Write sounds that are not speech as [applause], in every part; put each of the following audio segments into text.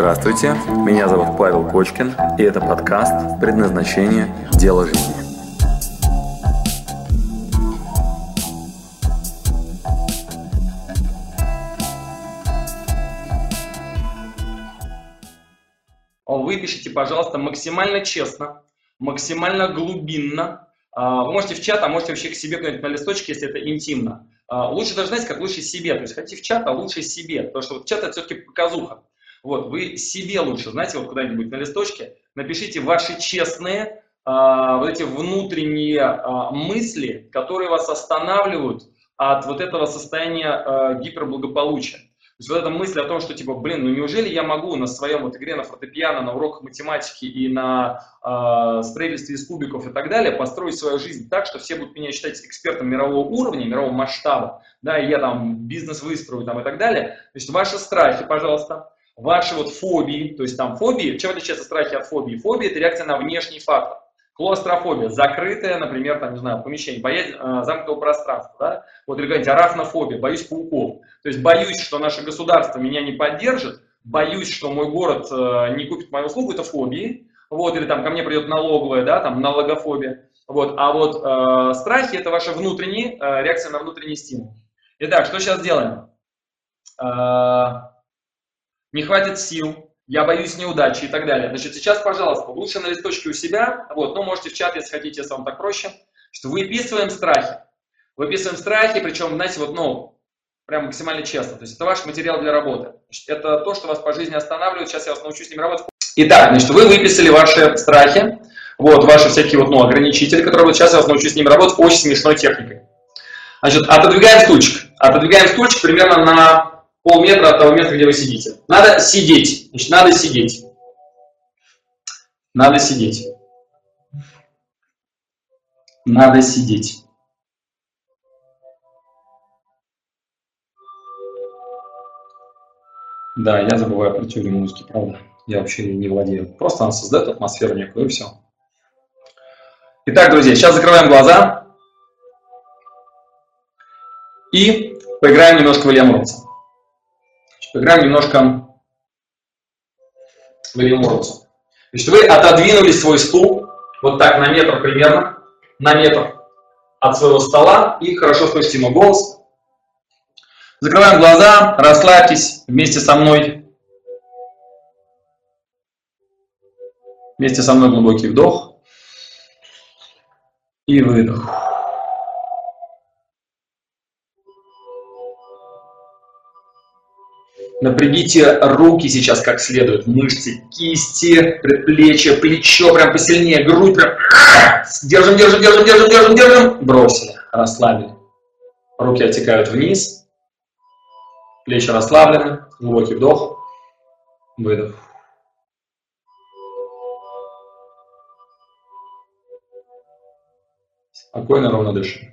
Здравствуйте, меня зовут Павел Кочкин, и это подкаст «Предназначение. Дело жизни». Вы пишите, пожалуйста, максимально честно, максимально глубинно. А, можете в чат, а можете вообще к себе куда-нибудь на листочке, если это интимно. А, лучше даже, знаете, как лучше себе. То есть хотите в чат, а лучше себе. Потому что вот чат это все-таки показуха. Вот, вы себе лучше, знаете, вот куда-нибудь на листочке напишите ваши честные, а, вот эти внутренние а, мысли, которые вас останавливают от вот этого состояния а, гиперблагополучия. То есть вот эта мысль о том, что типа, блин, ну неужели я могу на своем вот игре на фортепиано, на уроках математики и на э, строительстве из кубиков и так далее построить свою жизнь так, что все будут меня считать экспертом мирового уровня, мирового масштаба, да, и я там бизнес выстрою там и так далее. То есть ваши страхи, пожалуйста, ваши вот фобии, то есть там фобии, чем отличается страхи от фобии? Фобия – это реакция на внешний фактор. Клаустрофобия, закрытая, например, там, не знаю, помещение, боязнь э, замкнутого пространства, да? Вот или какая-нибудь арахнофобия, боюсь пауков. То есть боюсь, что наше государство меня не поддержит, боюсь, что мой город э, не купит мою услугу, это фобии. Вот, или там ко мне придет налоговая, да, там налогофобия. Вот, а вот э, страхи – это ваша внутренняя э, реакция на внутренний стимул. Итак, что сейчас делаем? Э, не хватит сил, я боюсь неудачи и так далее. Значит, сейчас, пожалуйста, лучше на листочке у себя, вот, но можете в чат, если хотите, если вам так проще, что выписываем страхи. Выписываем страхи, причем, знаете, вот, ну, прям максимально честно. То есть это ваш материал для работы. Значит, это то, что вас по жизни останавливает. Сейчас я вас научу с ним работать. Итак, значит, вы выписали ваши страхи, вот, ваши всякие вот, ну, ограничители, которые вот сейчас я вас научу с ними работать очень смешной техникой. Значит, отодвигаем стульчик. Отодвигаем стульчик примерно на полметра от того места, где вы сидите. Надо сидеть. Значит, надо сидеть. Надо сидеть. Надо сидеть. Да, я забываю про теорию музыки, правда. Я вообще не владею. Просто она создает атмосферу некую, и все. Итак, друзья, сейчас закрываем глаза и поиграем немножко в Илья. Поиграем немножко в Ронса. Значит, вы отодвинули свой стул вот так на метр примерно, на метр от своего стола и хорошо слышите ему голос. Закрываем глаза, расслабьтесь вместе со мной. Вместе со мной глубокий вдох и выдох. Напрягите руки сейчас как следует, мышцы, кисти, предплечья, плечо прям посильнее, грудь прям. Держим, держим, держим, держим, держим, держим. Бросили, расслабили. Руки оттекают вниз. Плечи расслаблены, глубокий вдох, выдох. Спокойно, ровно дышим.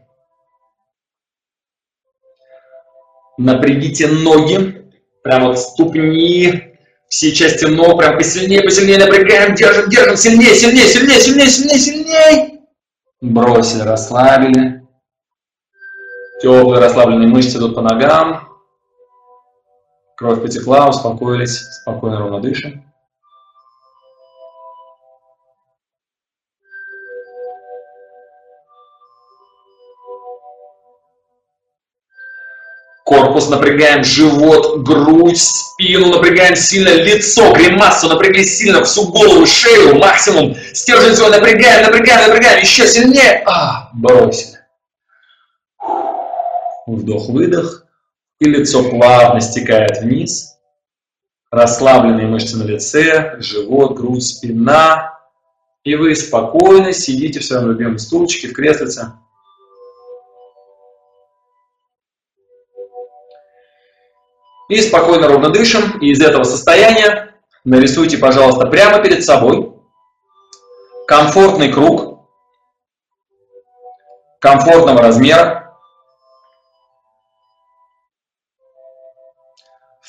Напрягите ноги, прям вот ступни, все части ног, прям посильнее, посильнее напрягаем, держим, держим, сильнее, сильнее, сильнее, сильнее, сильнее, сильнее. Бросили, расслабили. Теплые расслабленные мышцы идут по ногам. Кровь потекла, успокоились, спокойно, ровно дышим. Корпус напрягаем, живот, грудь, спину напрягаем сильно, лицо, гримасу напрягли сильно, всю голову, шею, максимум. Стержень свой напрягаем, напрягаем, напрягаем, еще сильнее. А, бросили. Вдох-выдох и лицо плавно стекает вниз. Расслабленные мышцы на лице, живот, грудь, спина. И вы спокойно сидите в своем любимом стульчике, в креслице. И спокойно, ровно дышим. И из этого состояния нарисуйте, пожалуйста, прямо перед собой комфортный круг комфортного размера,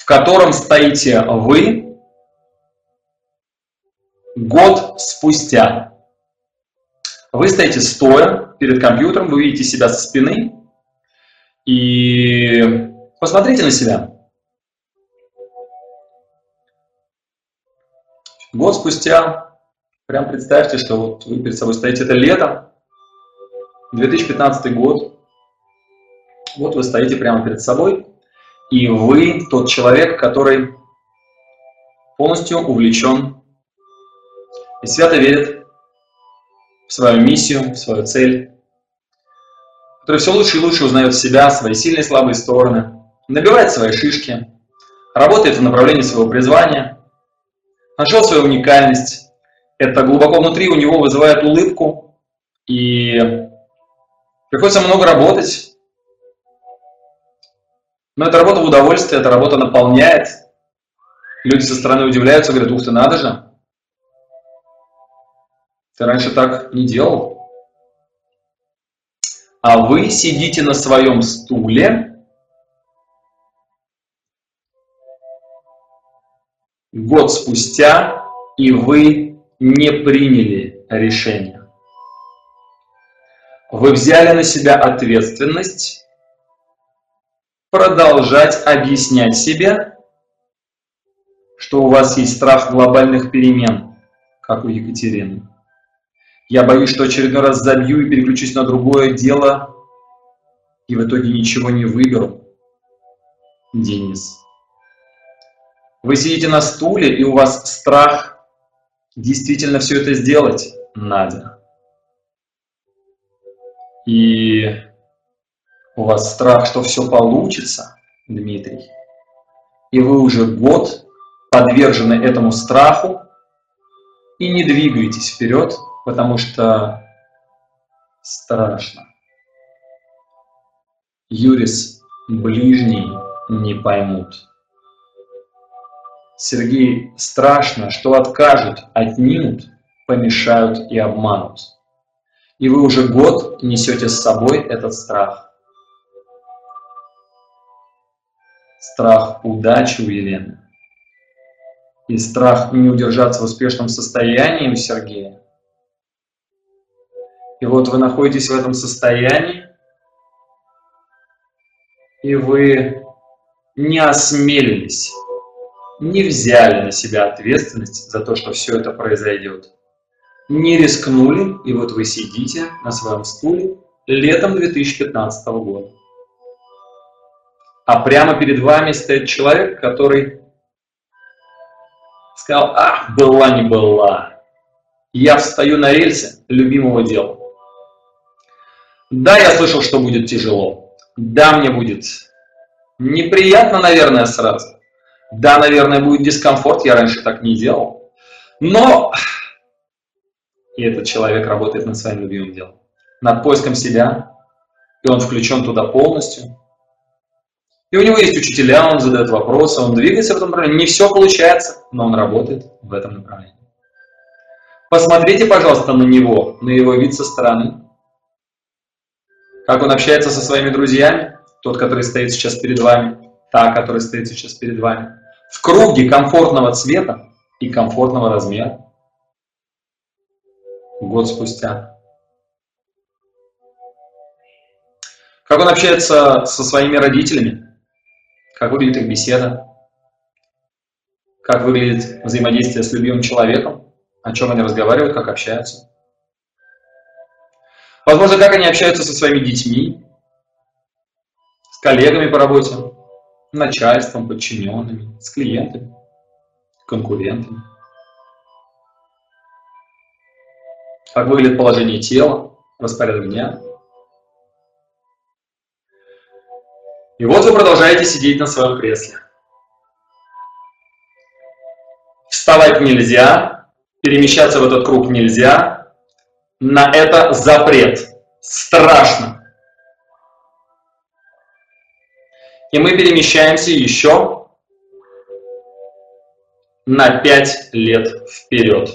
котором стоите вы год спустя. Вы стоите стоя перед компьютером, вы видите себя со спины, и посмотрите на себя. Год спустя, прям представьте, что вот вы перед собой стоите, это лето, 2015 год, вот вы стоите прямо перед собой, и вы тот человек, который полностью увлечен и свято верит в свою миссию, в свою цель, который все лучше и лучше узнает себя, свои сильные и слабые стороны, набивает свои шишки, работает в направлении своего призвания, нашел свою уникальность. Это глубоко внутри у него вызывает улыбку, и приходится много работать. Но эта работа в удовольствие, эта работа наполняет. Люди со стороны удивляются, говорят, ух ты, надо же. Ты раньше так не делал а вы сидите на своем стуле, год спустя, и вы не приняли решение. Вы взяли на себя ответственность продолжать объяснять себе, что у вас есть страх глобальных перемен, как у Екатерины. Я боюсь, что очередной раз забью и переключусь на другое дело, и в итоге ничего не выберу. Денис. Вы сидите на стуле, и у вас страх действительно все это сделать, Надя. И у вас страх, что все получится, Дмитрий. И вы уже год подвержены этому страху и не двигаетесь вперед, потому что страшно. Юрис ближний не поймут. Сергей, страшно, что откажут, отнимут, помешают и обманут. И вы уже год несете с собой этот страх. Страх удачи у Елены. И страх не удержаться в успешном состоянии у Сергея и вот вы находитесь в этом состоянии, и вы не осмелились, не взяли на себя ответственность за то, что все это произойдет. Не рискнули, и вот вы сидите на своем стуле летом 2015 года. А прямо перед вами стоит человек, который сказал, ах, была не была. Я встаю на рельсы любимого дела. Да, я слышал, что будет тяжело. Да, мне будет неприятно, наверное, сразу. Да, наверное, будет дискомфорт, я раньше так не делал. Но и этот человек работает над своим любимым делом, над поиском себя, и он включен туда полностью. И у него есть учителя, он задает вопросы, он двигается в этом направлении. Не все получается, но он работает в этом направлении. Посмотрите, пожалуйста, на него, на его вид со стороны. Как он общается со своими друзьями, тот, который стоит сейчас перед вами, та, которая стоит сейчас перед вами, в круге комфортного цвета и комфортного размера. Год спустя. Как он общается со своими родителями, как выглядит их беседа, как выглядит взаимодействие с любимым человеком, о чем они разговаривают, как общаются. Возможно, как они общаются со своими детьми, с коллегами по работе, начальством, подчиненными, с клиентами, конкурентами. Как выглядит положение тела, распорядок дня. И вот вы продолжаете сидеть на своем кресле. Вставать нельзя, перемещаться в этот круг нельзя, на это запрет. Страшно. И мы перемещаемся еще на 5 лет вперед.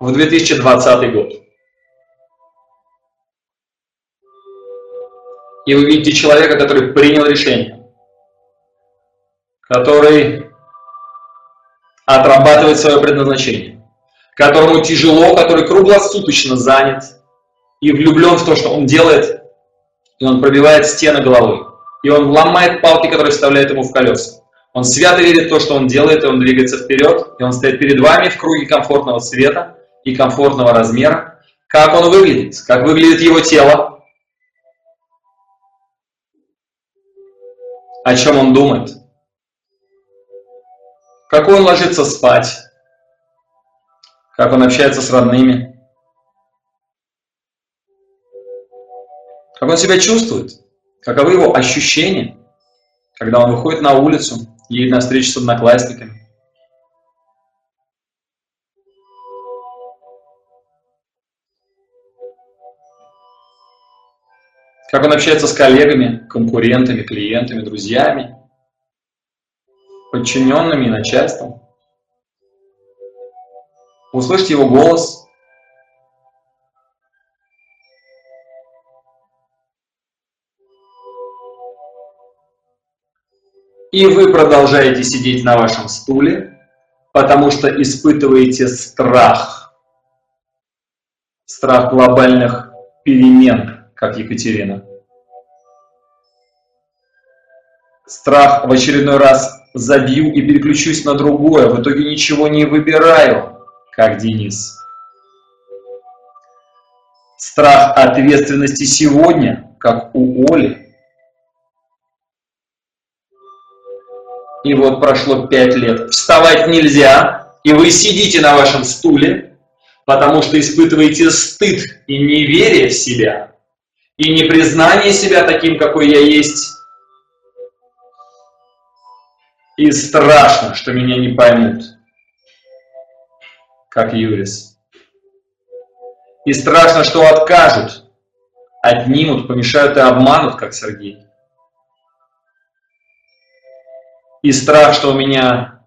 В 2020 год. И вы видите человека, который принял решение, который отрабатывает свое предназначение которому тяжело, который круглосуточно занят и влюблен в то, что он делает, и он пробивает стены головой, и он ломает палки, которые вставляют ему в колеса. Он свято верит в то, что он делает, и он двигается вперед, и он стоит перед вами в круге комфортного цвета и комфортного размера. Как он выглядит? Как выглядит его тело? О чем он думает? Как он ложится спать? Как он общается с родными? Как он себя чувствует? Каковы его ощущения, когда он выходит на улицу, едет на встречу с одноклассниками? Как он общается с коллегами, конкурентами, клиентами, друзьями, подчиненными и начальством? Услышьте его голос, И вы продолжаете сидеть на вашем стуле, потому что испытываете страх. Страх глобальных перемен, как Екатерина. Страх в очередной раз забью и переключусь на другое, в итоге ничего не выбираю, как Денис. Страх ответственности сегодня, как у Оли. И вот прошло пять лет. Вставать нельзя, и вы сидите на вашем стуле, потому что испытываете стыд и неверие в себя, и непризнание себя таким, какой я есть. И страшно, что меня не поймут, как Юрис. И страшно, что откажут, отнимут, помешают и обманут, как Сергей и страх, что у меня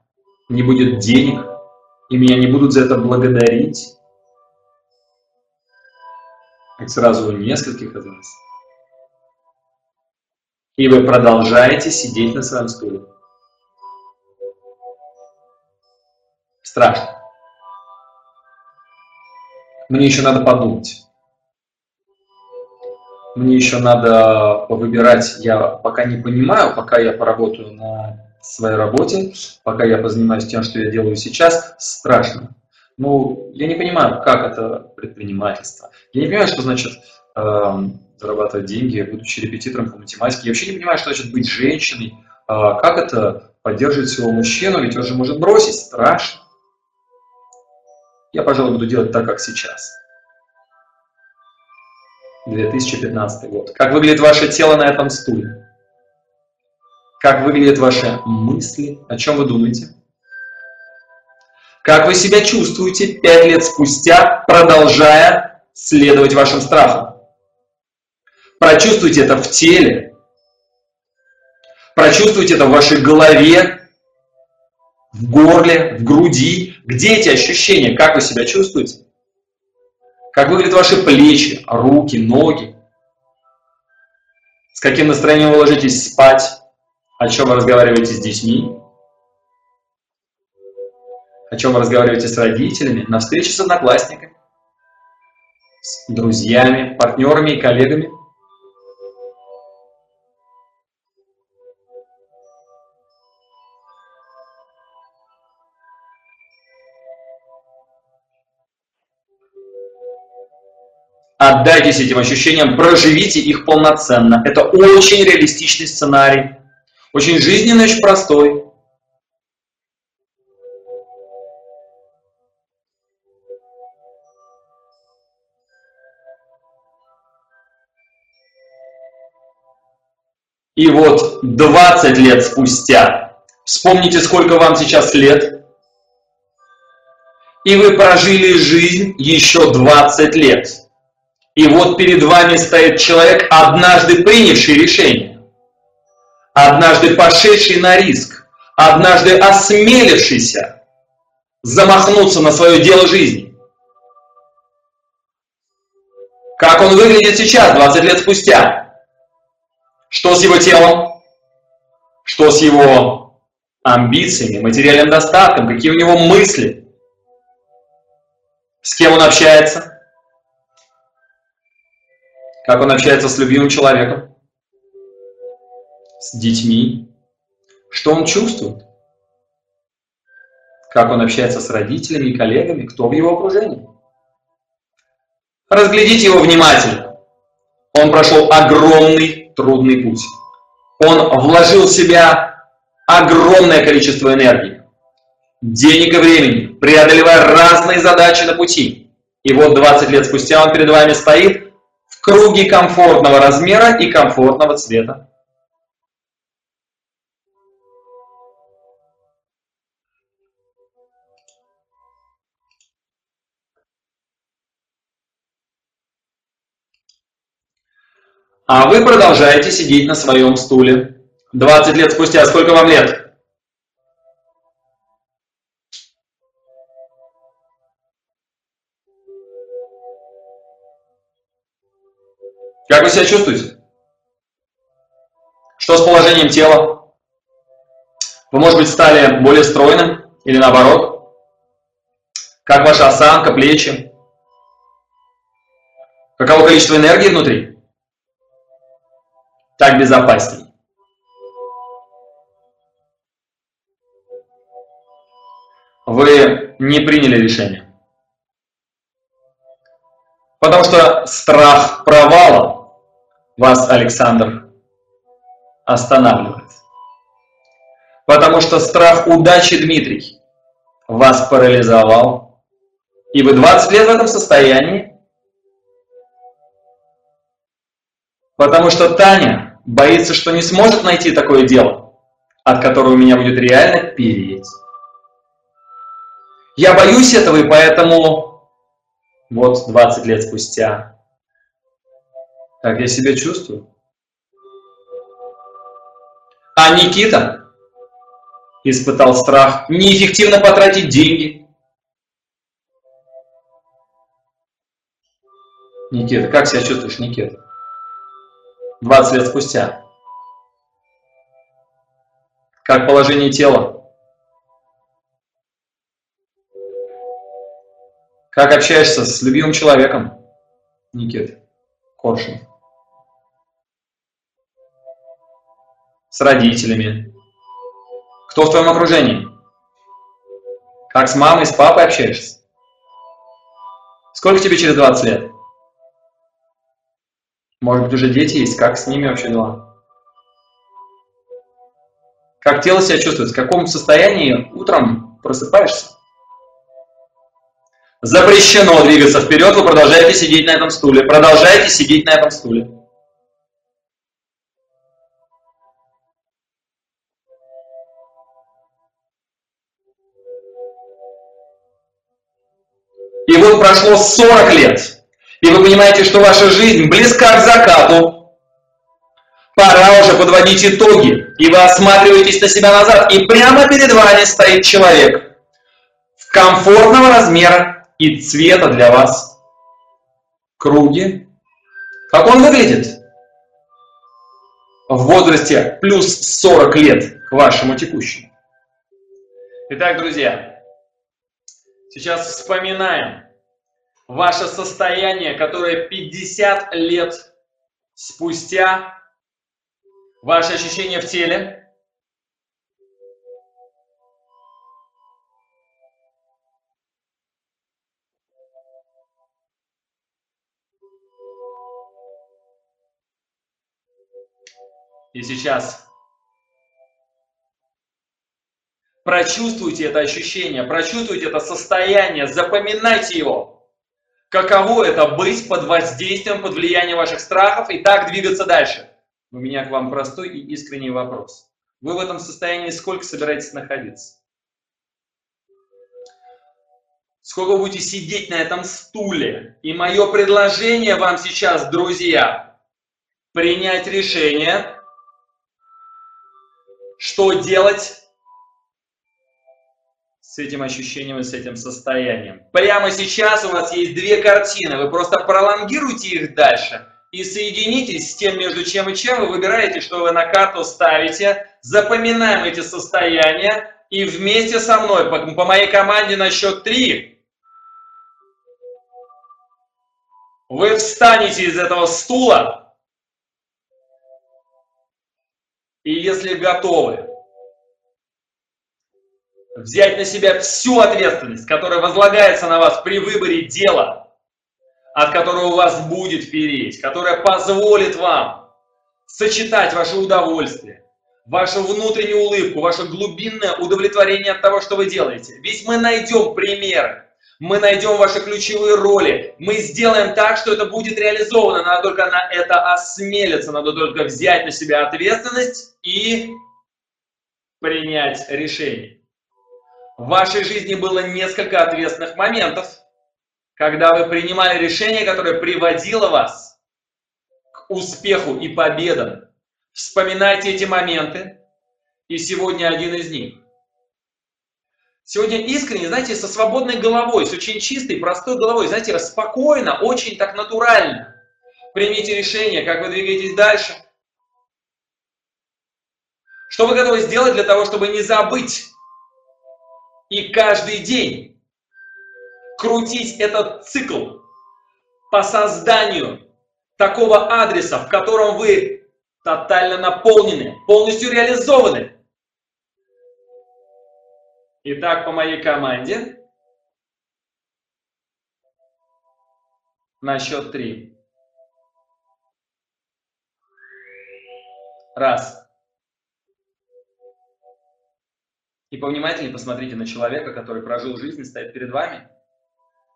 не будет денег, и меня не будут за это благодарить. Как сразу у нескольких из нас. И вы продолжаете сидеть на своем стуле. Страшно. Мне еще надо подумать. Мне еще надо выбирать. Я пока не понимаю, пока я поработаю на своей работе, пока я позанимаюсь тем, что я делаю сейчас, страшно. Ну, я не понимаю, как это предпринимательство. Я не понимаю, что значит э, зарабатывать деньги, будучи репетитором по математике. Я вообще не понимаю, что значит быть женщиной. Э, как это поддерживать своего мужчину, ведь он же может бросить. Страшно. Я, пожалуй, буду делать так, как сейчас. 2015 год. Как выглядит ваше тело на этом стуле? Как выглядят ваши мысли? О чем вы думаете? Как вы себя чувствуете пять лет спустя, продолжая следовать вашим страхам? Прочувствуйте это в теле. Прочувствуйте это в вашей голове, в горле, в груди. Где эти ощущения? Как вы себя чувствуете? Как выглядят ваши плечи, руки, ноги? С каким настроением вы ложитесь спать? О чем вы разговариваете с детьми? О чем вы разговариваете с родителями? На встрече с одноклассниками? С друзьями, партнерами и коллегами? Отдайтесь этим ощущениям, проживите их полноценно. Это очень реалистичный сценарий. Очень жизненный, очень простой. И вот 20 лет спустя, вспомните, сколько вам сейчас лет, и вы прожили жизнь еще 20 лет. И вот перед вами стоит человек, однажды принявший решение однажды пошедший на риск, однажды осмелившийся замахнуться на свое дело жизни. Как он выглядит сейчас, 20 лет спустя? Что с его телом? Что с его амбициями, материальным достатком? Какие у него мысли? С кем он общается? Как он общается с любимым человеком? С детьми, Что он чувствует? Как он общается с родителями коллегами? Кто в его окружении? Разглядите его внимательно. Он прошел огромный трудный путь. Он вложил в себя огромное количество энергии, денег и времени, преодолевая разные задачи на пути. И вот 20 лет спустя он перед вами стоит в круге комфортного размера и комфортного цвета. А вы продолжаете сидеть на своем стуле. 20 лет спустя, сколько вам лет? Как вы себя чувствуете? Что с положением тела? Вы, может быть, стали более стройным или наоборот? Как ваша осанка, плечи? Каково количество энергии внутри? Так безопасней. Вы не приняли решение. Потому что страх провала вас, Александр, останавливает. Потому что страх удачи, Дмитрий, вас парализовал. И вы 20 лет в этом состоянии. Потому что Таня боится, что не сможет найти такое дело, от которого меня будет реально переть. Я боюсь этого, и поэтому вот 20 лет спустя, как я себя чувствую. А Никита испытал страх неэффективно потратить деньги. Никита, как себя чувствуешь, Никита? 20 лет спустя. Как положение тела? Как общаешься с любимым человеком, Никит Коршин? С родителями? Кто в твоем окружении? Как с мамой, с папой общаешься? Сколько тебе через 20 лет? Может быть, уже дети есть, как с ними вообще дела? Как тело себя чувствует, в каком состоянии утром просыпаешься? Запрещено двигаться вперед, вы продолжаете сидеть на этом стуле. Продолжаете сидеть на этом стуле. И вот прошло 40 лет и вы понимаете, что ваша жизнь близка к закату, пора уже подводить итоги, и вы осматриваетесь на себя назад, и прямо перед вами стоит человек комфортного размера и цвета для вас круги. Как он выглядит? В возрасте плюс 40 лет к вашему текущему. Итак, друзья, сейчас вспоминаем ваше состояние, которое 50 лет спустя, ваши ощущения в теле, И сейчас прочувствуйте это ощущение, прочувствуйте это состояние, запоминайте его. Каково это быть под воздействием, под влиянием ваших страхов и так двигаться дальше? У меня к вам простой и искренний вопрос. Вы в этом состоянии сколько собираетесь находиться? Сколько будете сидеть на этом стуле? И мое предложение вам сейчас, друзья, принять решение, что делать с этим ощущением и с этим состоянием. Прямо сейчас у вас есть две картины, вы просто пролонгируйте их дальше и соединитесь с тем, между чем и чем, вы выбираете, что вы на карту ставите, запоминаем эти состояния и вместе со мной, по, по моей команде на счет три, вы встанете из этого стула, и если готовы, взять на себя всю ответственность, которая возлагается на вас при выборе дела, от которого у вас будет переть, которая позволит вам сочетать ваше удовольствие, вашу внутреннюю улыбку, ваше глубинное удовлетворение от того, что вы делаете. Ведь мы найдем примеры, мы найдем ваши ключевые роли, мы сделаем так, что это будет реализовано. Надо только на это осмелиться, надо только взять на себя ответственность и принять решение. В вашей жизни было несколько ответственных моментов, когда вы принимали решение, которое приводило вас к успеху и победам. Вспоминайте эти моменты, и сегодня один из них. Сегодня искренне, знаете, со свободной головой, с очень чистой, простой головой, знаете, спокойно, очень так натурально. Примите решение, как вы двигаетесь дальше. Что вы готовы сделать для того, чтобы не забыть и каждый день крутить этот цикл по созданию такого адреса, в котором вы тотально наполнены, полностью реализованы. Итак, по моей команде на счет три. Раз. И повнимательнее посмотрите на человека, который прожил жизнь и стоит перед вами,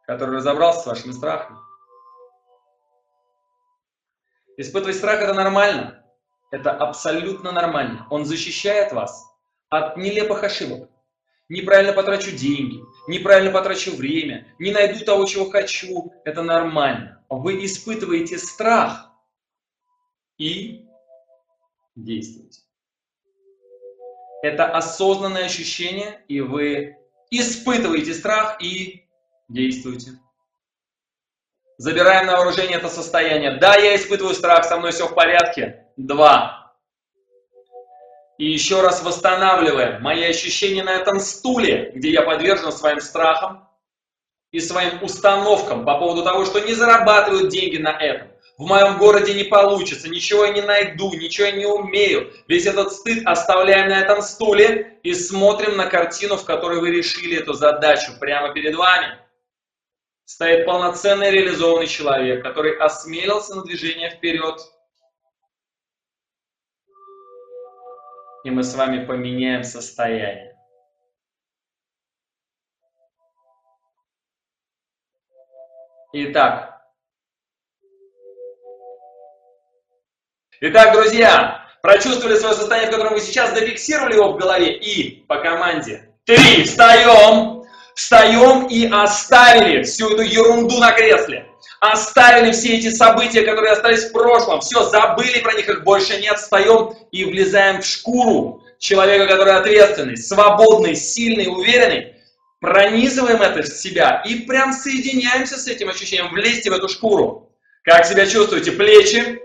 который разобрался с вашими страхами. Испытывать страх – это нормально. Это абсолютно нормально. Он защищает вас от нелепых ошибок. Неправильно потрачу деньги, неправильно потрачу время, не найду того, чего хочу. Это нормально. Вы испытываете страх и действуете. Это осознанное ощущение, и вы испытываете страх и действуете. Забираем на вооружение это состояние. Да, я испытываю страх, со мной все в порядке. Два. И еще раз восстанавливаем мои ощущения на этом стуле, где я подвержен своим страхам и своим установкам по поводу того, что не зарабатывают деньги на этом в моем городе не получится, ничего я не найду, ничего я не умею. Весь этот стыд оставляем на этом стуле и смотрим на картину, в которой вы решили эту задачу прямо перед вами. Стоит полноценный реализованный человек, который осмелился на движение вперед. И мы с вами поменяем состояние. Итак, Итак, друзья, прочувствовали свое состояние, в котором вы сейчас зафиксировали его в голове и по команде. Три, встаем, встаем и оставили всю эту ерунду на кресле. Оставили все эти события, которые остались в прошлом. Все, забыли про них, их больше нет. Встаем и влезаем в шкуру человека, который ответственный, свободный, сильный, уверенный. Пронизываем это в себя и прям соединяемся с этим ощущением. Влезьте в эту шкуру. Как себя чувствуете? Плечи,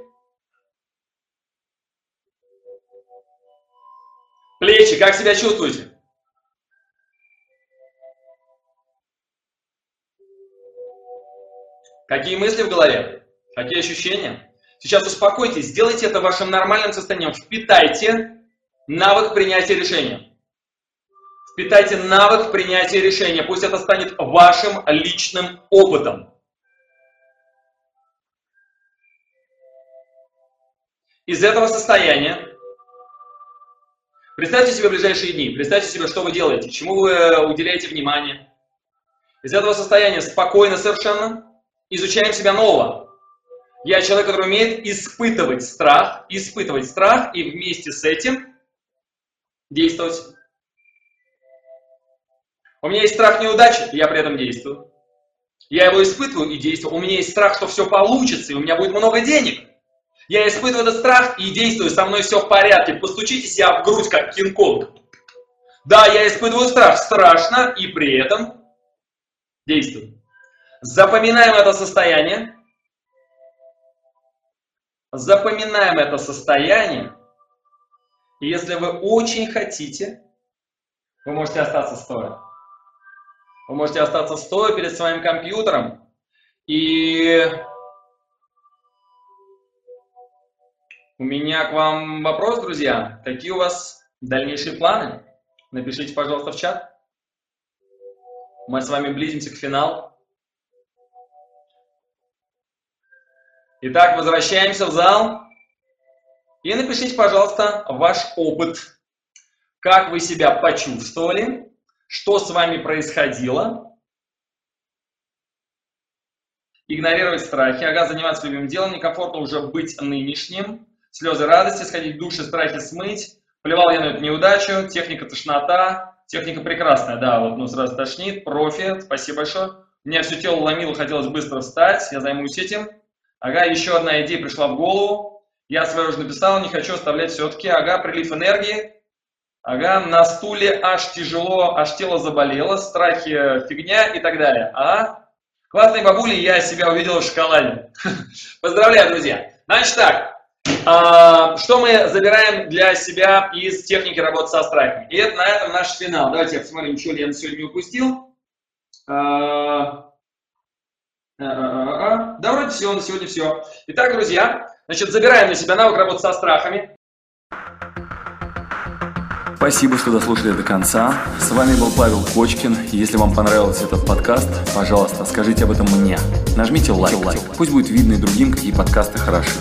Плечи, как себя чувствуете? Какие мысли в голове? Какие ощущения? Сейчас успокойтесь, сделайте это вашим нормальным состоянием. Впитайте навык принятия решения. Впитайте навык принятия решения. Пусть это станет вашим личным опытом. Из этого состояния Представьте себе ближайшие дни, представьте себе, что вы делаете, чему вы э, уделяете внимание. Из этого состояния спокойно совершенно изучаем себя нового. Я человек, который умеет испытывать страх, испытывать страх и вместе с этим действовать. У меня есть страх неудачи, я при этом действую. Я его испытываю и действую. У меня есть страх, что все получится, и у меня будет много денег. Я испытываю этот страх и действую, со мной все в порядке. Постучите себя в грудь, как Кинг-Конг. Да, я испытываю страх, страшно, и при этом действую. Запоминаем это состояние. Запоминаем это состояние. И если вы очень хотите, вы можете остаться стоя. Вы можете остаться стоя перед своим компьютером и У меня к вам вопрос, друзья. Какие у вас дальнейшие планы? Напишите, пожалуйста, в чат. Мы с вами близимся к финалу. Итак, возвращаемся в зал. И напишите, пожалуйста, ваш опыт. Как вы себя почувствовали, что с вами происходило. Игнорировать страхи. Ага, заниматься любимым делом. Некомфортно уже быть нынешним. Слезы радости, сходить в душ и страхи смыть. Плевал я на эту неудачу. Техника тошнота. Техника прекрасная, да, вот ну сразу тошнит. Профи, спасибо большое. У меня все тело ломило, хотелось быстро встать. Я займусь этим. Ага, еще одна идея пришла в голову. Я свою уже написал, не хочу оставлять все-таки. Ага, прилив энергии. Ага, на стуле аж тяжело, аж тело заболело, страхи фигня и так далее. А? Классные бабули, я себя увидел в шоколаде. [laughs] Поздравляю, друзья. Значит так, что мы забираем для себя из техники работы со страхами? И это на этом наш финал. Давайте посмотрим, что ли я сегодня упустил. А, а, а, а, да, вроде все, на сегодня все. Итак, друзья, значит, забираем на себя навык работы со страхами. Спасибо, что дослушали до конца. С вами был Павел Кочкин. Если вам понравился этот подкаст, пожалуйста, скажите об этом мне. Нажмите лайк. Пусть будет видно и другим, какие подкасты хороши.